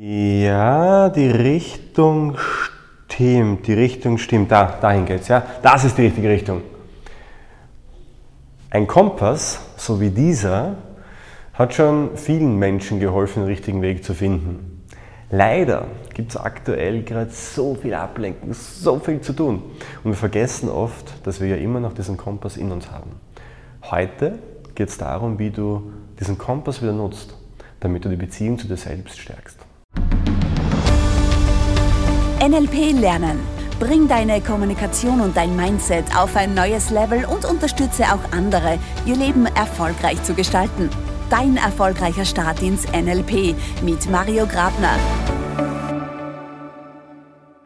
Ja, die Richtung stimmt. Die Richtung stimmt. Da, dahin geht's. Ja, das ist die richtige Richtung. Ein Kompass, so wie dieser, hat schon vielen Menschen geholfen, den richtigen Weg zu finden. Leider gibt es aktuell gerade so viel Ablenkung, so viel zu tun. Und wir vergessen oft, dass wir ja immer noch diesen Kompass in uns haben. Heute geht es darum, wie du diesen Kompass wieder nutzt, damit du die Beziehung zu dir selbst stärkst. NLP lernen. Bring deine Kommunikation und dein Mindset auf ein neues Level und unterstütze auch andere, ihr Leben erfolgreich zu gestalten. Dein erfolgreicher Start ins NLP mit Mario Grabner.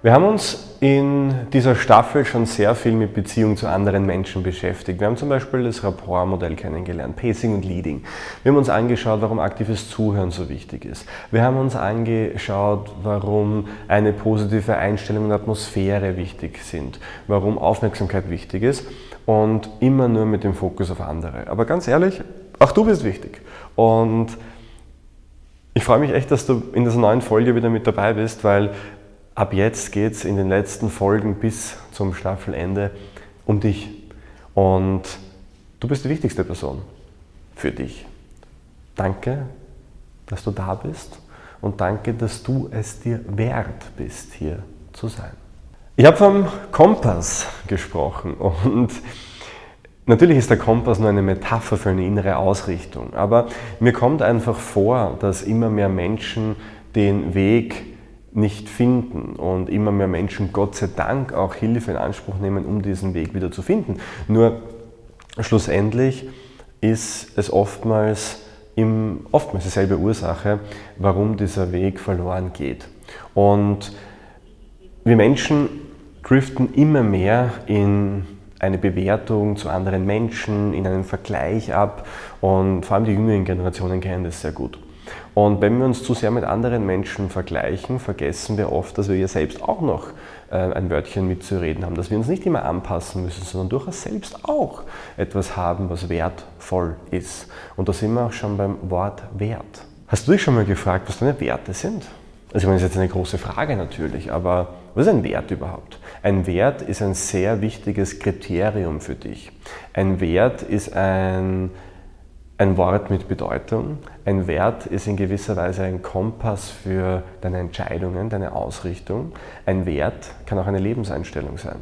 Wir haben uns in dieser Staffel schon sehr viel mit Beziehung zu anderen Menschen beschäftigt. Wir haben zum Beispiel das Rapport-Modell kennengelernt, Pacing und Leading. Wir haben uns angeschaut, warum aktives Zuhören so wichtig ist. Wir haben uns angeschaut, warum eine positive Einstellung und Atmosphäre wichtig sind, warum Aufmerksamkeit wichtig ist und immer nur mit dem Fokus auf andere. Aber ganz ehrlich, auch du bist wichtig. Und ich freue mich echt, dass du in dieser neuen Folge wieder mit dabei bist, weil ab jetzt geht es in den letzten Folgen bis zum Staffelende um dich. Und du bist die wichtigste Person für dich. Danke, dass du da bist und danke, dass du es dir wert bist, hier zu sein. Ich habe vom Kompass gesprochen und natürlich ist der Kompass nur eine Metapher für eine innere Ausrichtung, aber mir kommt einfach vor, dass immer mehr Menschen den Weg nicht finden und immer mehr Menschen Gott sei Dank auch Hilfe in Anspruch nehmen, um diesen Weg wieder zu finden. Nur schlussendlich ist es oftmals, im, oftmals dieselbe Ursache, warum dieser Weg verloren geht. Und wir Menschen driften immer mehr in eine Bewertung zu anderen Menschen, in einen Vergleich ab und vor allem die jüngeren Generationen kennen das sehr gut. Und wenn wir uns zu sehr mit anderen Menschen vergleichen, vergessen wir oft, dass wir ja selbst auch noch äh, ein Wörtchen mitzureden haben, dass wir uns nicht immer anpassen müssen, sondern durchaus selbst auch etwas haben, was wertvoll ist. Und da sind wir auch schon beim Wort Wert. Hast du dich schon mal gefragt, was deine Werte sind? Also ich meine, das ist jetzt eine große Frage natürlich, aber was ist ein Wert überhaupt? Ein Wert ist ein sehr wichtiges Kriterium für dich. Ein Wert ist ein ein Wort mit Bedeutung. Ein Wert ist in gewisser Weise ein Kompass für deine Entscheidungen, deine Ausrichtung. Ein Wert kann auch eine Lebenseinstellung sein.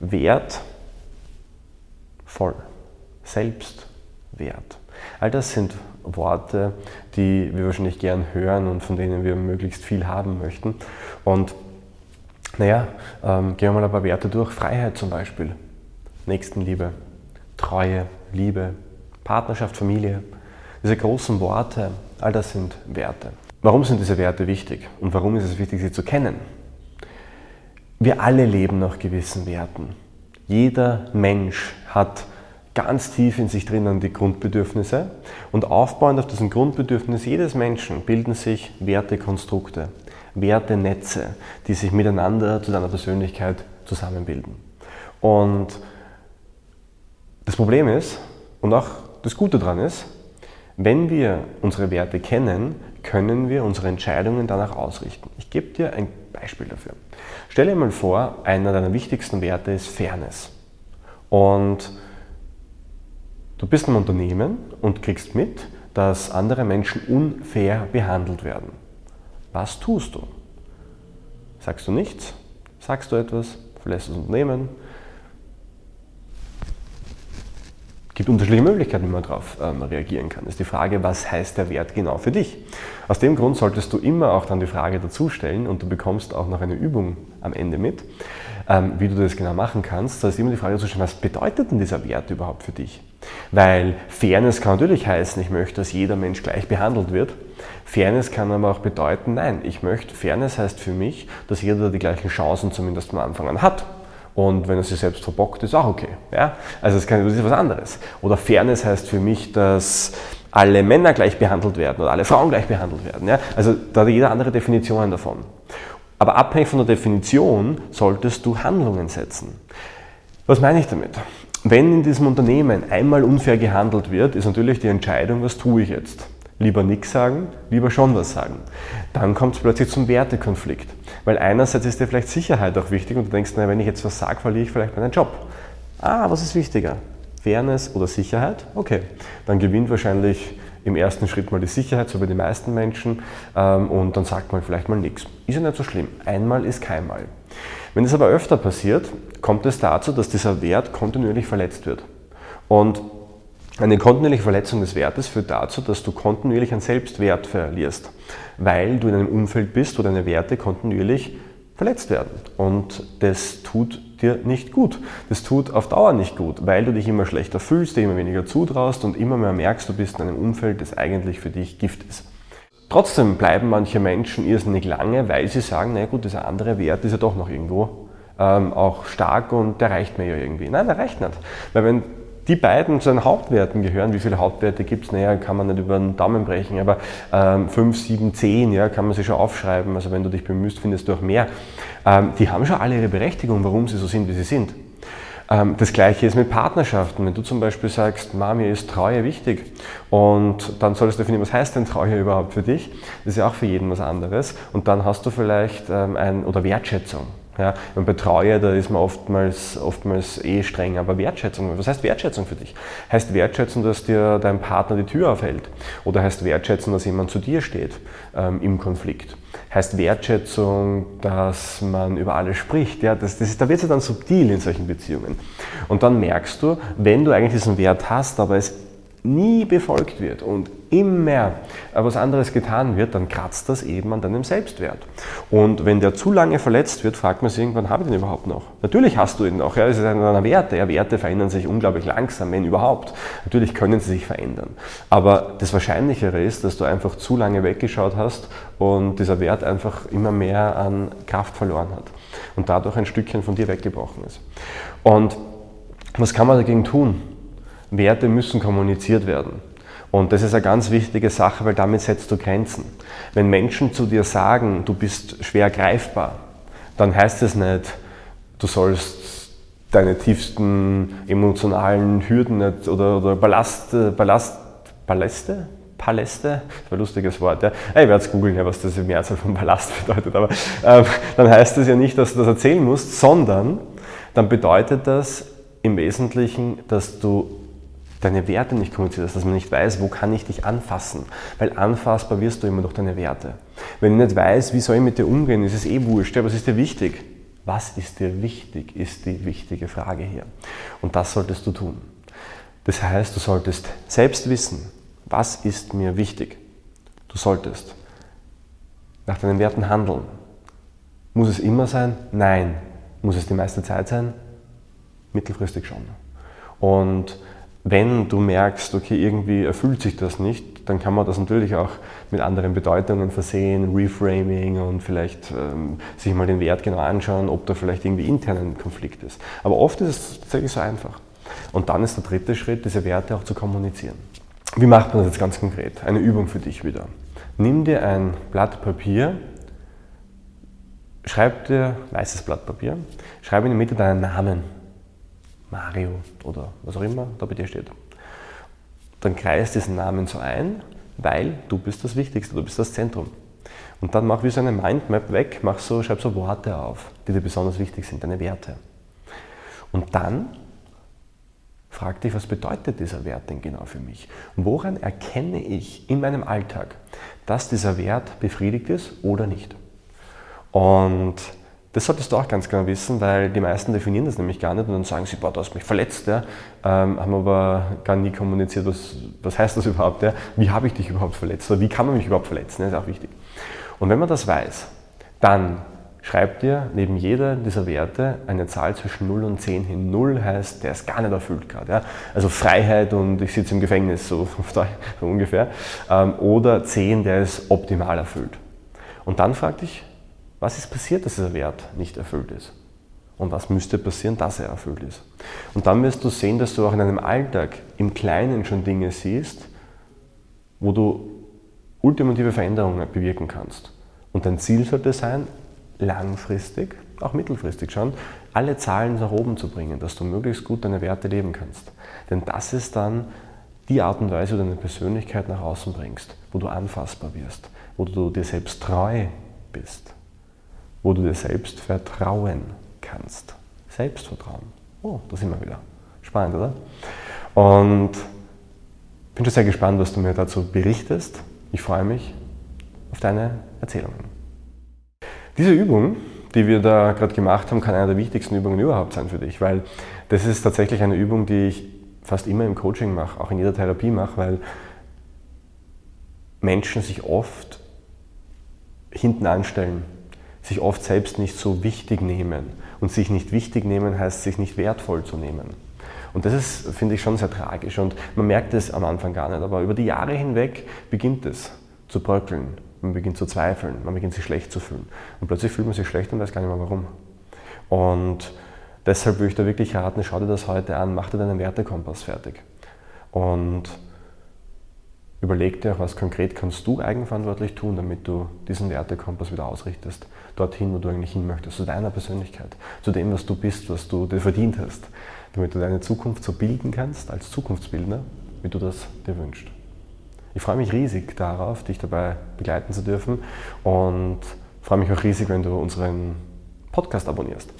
Wert voll, Selbstwert. All das sind Worte, die wir wahrscheinlich gern hören und von denen wir möglichst viel haben möchten. Und naja, ähm, gehen wir mal ein paar Werte durch. Freiheit zum Beispiel, Nächstenliebe, Treue, Liebe, Partnerschaft, Familie, diese großen Worte, all das sind Werte. Warum sind diese Werte wichtig und warum ist es wichtig, sie zu kennen? Wir alle leben nach gewissen Werten. Jeder Mensch hat ganz tief in sich drinnen die Grundbedürfnisse und aufbauend auf diesen Grundbedürfnis jedes Menschen bilden sich Wertekonstrukte, Wertenetze, die sich miteinander zu deiner Persönlichkeit zusammenbilden. Und das Problem ist, und auch das Gute daran ist, wenn wir unsere Werte kennen, können wir unsere Entscheidungen danach ausrichten. Ich gebe dir ein Beispiel dafür. Stell dir mal vor, einer deiner wichtigsten Werte ist Fairness. Und du bist im Unternehmen und kriegst mit, dass andere Menschen unfair behandelt werden. Was tust du? Sagst du nichts? Sagst du etwas? Verlässt das Unternehmen? Gibt unterschiedliche Möglichkeiten, wie man darauf ähm, reagieren kann. Ist die Frage, was heißt der Wert genau für dich? Aus dem Grund solltest du immer auch dann die Frage dazu stellen und du bekommst auch noch eine Übung am Ende mit, ähm, wie du das genau machen kannst. Da ist immer die Frage dazu stellen, was bedeutet denn dieser Wert überhaupt für dich? Weil Fairness kann natürlich heißen, ich möchte, dass jeder Mensch gleich behandelt wird. Fairness kann aber auch bedeuten, nein, ich möchte, Fairness heißt für mich, dass jeder die gleichen Chancen zumindest am Anfang an hat. Und wenn er sich selbst verbockt, ist auch okay. Ja? Also das, ist was anderes. Oder Fairness heißt für mich, dass alle Männer gleich behandelt werden oder alle Frauen gleich behandelt werden. Ja? Also da hat jeder andere Definitionen davon. Aber abhängig von der Definition solltest du Handlungen setzen. Was meine ich damit? Wenn in diesem Unternehmen einmal unfair gehandelt wird, ist natürlich die Entscheidung, was tue ich jetzt? Lieber nichts sagen, lieber schon was sagen. Dann kommt es plötzlich zum Wertekonflikt. Weil einerseits ist dir vielleicht Sicherheit auch wichtig und du denkst, na, wenn ich jetzt was sage, verliere ich vielleicht meinen Job. Ah, was ist wichtiger? Fairness oder Sicherheit? Okay, dann gewinnt wahrscheinlich im ersten Schritt mal die Sicherheit, so wie die meisten Menschen, ähm, und dann sagt man vielleicht mal nichts. Ist ja nicht so schlimm. Einmal ist keinmal. Wenn es aber öfter passiert, kommt es dazu, dass dieser Wert kontinuierlich verletzt wird. Und eine kontinuierliche Verletzung des Wertes führt dazu, dass du kontinuierlich an Selbstwert verlierst, weil du in einem Umfeld bist, wo deine Werte kontinuierlich verletzt werden. Und das tut dir nicht gut. Das tut auf Dauer nicht gut, weil du dich immer schlechter fühlst, dir immer weniger zutraust und immer mehr merkst, du bist in einem Umfeld, das eigentlich für dich Gift ist. Trotzdem bleiben manche Menschen irrsinnig lange, weil sie sagen, na gut, dieser andere Wert ist ja doch noch irgendwo ähm, auch stark und der reicht mir ja irgendwie. Nein, der reicht nicht. Weil wenn die beiden zu den Hauptwerten gehören. Wie viele Hauptwerte gibt es? Naja, kann man nicht über den Daumen brechen, aber ähm, 5, 7, 10 ja, kann man sich schon aufschreiben. Also wenn du dich bemühst, findest du auch mehr. Ähm, die haben schon alle ihre Berechtigung, warum sie so sind, wie sie sind. Ähm, das gleiche ist mit Partnerschaften. Wenn du zum Beispiel sagst, Mami ist Treue wichtig und dann solltest du definieren, was heißt denn Treue überhaupt für dich? Das ist ja auch für jeden was anderes. Und dann hast du vielleicht ähm, ein, oder Wertschätzung. Ja, und bei Treue, da ist man oftmals, oftmals eh streng, aber Wertschätzung, was heißt Wertschätzung für dich? Heißt Wertschätzung, dass dir dein Partner die Tür aufhält? Oder heißt Wertschätzung, dass jemand zu dir steht ähm, im Konflikt? Heißt Wertschätzung, dass man über alles spricht? Ja, das, das ist, da wird es ja dann subtil in solchen Beziehungen. Und dann merkst du, wenn du eigentlich diesen Wert hast, aber es nie befolgt wird und immer was anderes getan wird, dann kratzt das eben an deinem Selbstwert. Und wenn der zu lange verletzt wird, fragt man sich irgendwann, habe ich den überhaupt noch? Natürlich hast du ihn noch, ja, es ist einer deiner Werte. Ja, Werte verändern sich unglaublich langsam, wenn überhaupt. Natürlich können sie sich verändern. Aber das Wahrscheinlichere ist, dass du einfach zu lange weggeschaut hast und dieser Wert einfach immer mehr an Kraft verloren hat und dadurch ein Stückchen von dir weggebrochen ist. Und was kann man dagegen tun? Werte müssen kommuniziert werden. Und das ist eine ganz wichtige Sache, weil damit setzt du Grenzen. Wenn Menschen zu dir sagen, du bist schwer greifbar, dann heißt es nicht, du sollst deine tiefsten emotionalen Hürden nicht, oder, oder Ballast, Ballast, Paläste? Paläste, das war ein lustiges Wort. Ja. Ich werde es googeln, was das im Mehrzahl von Ballast bedeutet. Aber äh, dann heißt es ja nicht, dass du das erzählen musst, sondern dann bedeutet das im Wesentlichen, dass du deine Werte nicht kommunizierst, dass man nicht weiß, wo kann ich dich anfassen. Weil anfassbar wirst du immer durch deine Werte. Wenn ich nicht weiß, wie soll ich mit dir umgehen, ist es eh wurscht. Was ist dir wichtig? Was ist dir wichtig, ist die wichtige Frage hier. Und das solltest du tun. Das heißt, du solltest selbst wissen, was ist mir wichtig. Du solltest nach deinen Werten handeln. Muss es immer sein? Nein. Muss es die meiste Zeit sein? Mittelfristig schon. Und wenn du merkst, okay, irgendwie erfüllt sich das nicht, dann kann man das natürlich auch mit anderen Bedeutungen versehen, Reframing und vielleicht ähm, sich mal den Wert genau anschauen, ob da vielleicht irgendwie intern ein Konflikt ist. Aber oft ist es tatsächlich so einfach. Und dann ist der dritte Schritt, diese Werte auch zu kommunizieren. Wie macht man das jetzt ganz konkret? Eine Übung für dich wieder. Nimm dir ein Blatt Papier, schreib dir, weißes Blatt Papier, schreib in die Mitte deinen Namen Mario oder was auch immer da bei dir steht. Dann kreist diesen Namen so ein, weil du bist das Wichtigste, du bist das Zentrum. Und dann mach wie so eine Mindmap weg, mach so, schreib so Worte auf, die dir besonders wichtig sind, deine Werte. Und dann frag dich, was bedeutet dieser Wert denn genau für mich? Woran erkenne ich in meinem Alltag, dass dieser Wert befriedigt ist oder nicht? Und das solltest du auch ganz genau wissen, weil die meisten definieren das nämlich gar nicht und dann sagen sie, boah, du hast mich verletzt, ja, ähm, haben aber gar nie kommuniziert, was, was heißt das überhaupt, ja? wie habe ich dich überhaupt verletzt oder wie kann man mich überhaupt verletzen, das ist auch wichtig. Und wenn man das weiß, dann schreibt dir neben jeder dieser Werte eine Zahl zwischen 0 und 10 hin. 0 heißt, der ist gar nicht erfüllt gerade. Ja? Also Freiheit und ich sitze im Gefängnis, so, so ungefähr. Ähm, oder 10, der ist optimal erfüllt. Und dann frag dich, was ist passiert, dass dieser Wert nicht erfüllt ist? Und was müsste passieren, dass er erfüllt ist? Und dann wirst du sehen, dass du auch in deinem Alltag im Kleinen schon Dinge siehst, wo du ultimative Veränderungen bewirken kannst. Und dein Ziel sollte sein, langfristig, auch mittelfristig schon, alle Zahlen nach oben zu bringen, dass du möglichst gut deine Werte leben kannst. Denn das ist dann die Art und Weise, wie du deine Persönlichkeit nach außen bringst, wo du anfassbar wirst, wo du dir selbst treu bist, wo du dir selbst vertrauen kannst. Selbstvertrauen. Oh, da sind wir wieder. Spannend, oder? Und bin schon sehr gespannt, was du mir dazu berichtest. Ich freue mich auf deine Erzählungen. Diese Übung, die wir da gerade gemacht haben, kann eine der wichtigsten Übungen überhaupt sein für dich, weil das ist tatsächlich eine Übung, die ich fast immer im Coaching mache, auch in jeder Therapie mache, weil Menschen sich oft hinten anstellen, sich oft selbst nicht so wichtig nehmen. Und sich nicht wichtig nehmen heißt, sich nicht wertvoll zu nehmen. Und das ist, finde ich, schon sehr tragisch. Und man merkt es am Anfang gar nicht. Aber über die Jahre hinweg beginnt es zu bröckeln. Man beginnt zu zweifeln. Man beginnt sich schlecht zu fühlen. Und plötzlich fühlt man sich schlecht und weiß gar nicht mehr warum. Und deshalb würde ich da wirklich raten, schau dir das heute an, mach dir deinen Wertekompass fertig. Und überleg dir auch, was konkret kannst du eigenverantwortlich tun, damit du diesen Wertekompass wieder ausrichtest, dorthin, wo du eigentlich hin möchtest, zu deiner Persönlichkeit, zu dem, was du bist, was du dir verdient hast, damit du deine Zukunft so bilden kannst, als Zukunftsbildner, wie du das dir wünschst. Ich freue mich riesig darauf, dich dabei begleiten zu dürfen und freue mich auch riesig, wenn du unseren Podcast abonnierst.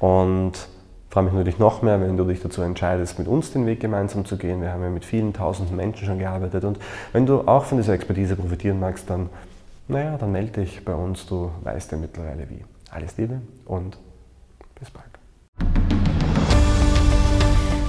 Und freue mich natürlich noch mehr, wenn du dich dazu entscheidest, mit uns den Weg gemeinsam zu gehen. Wir haben ja mit vielen tausend Menschen schon gearbeitet und wenn du auch von dieser Expertise profitieren magst, dann, naja, dann melde dich bei uns. Du weißt ja mittlerweile wie. Alles Liebe und bis bald.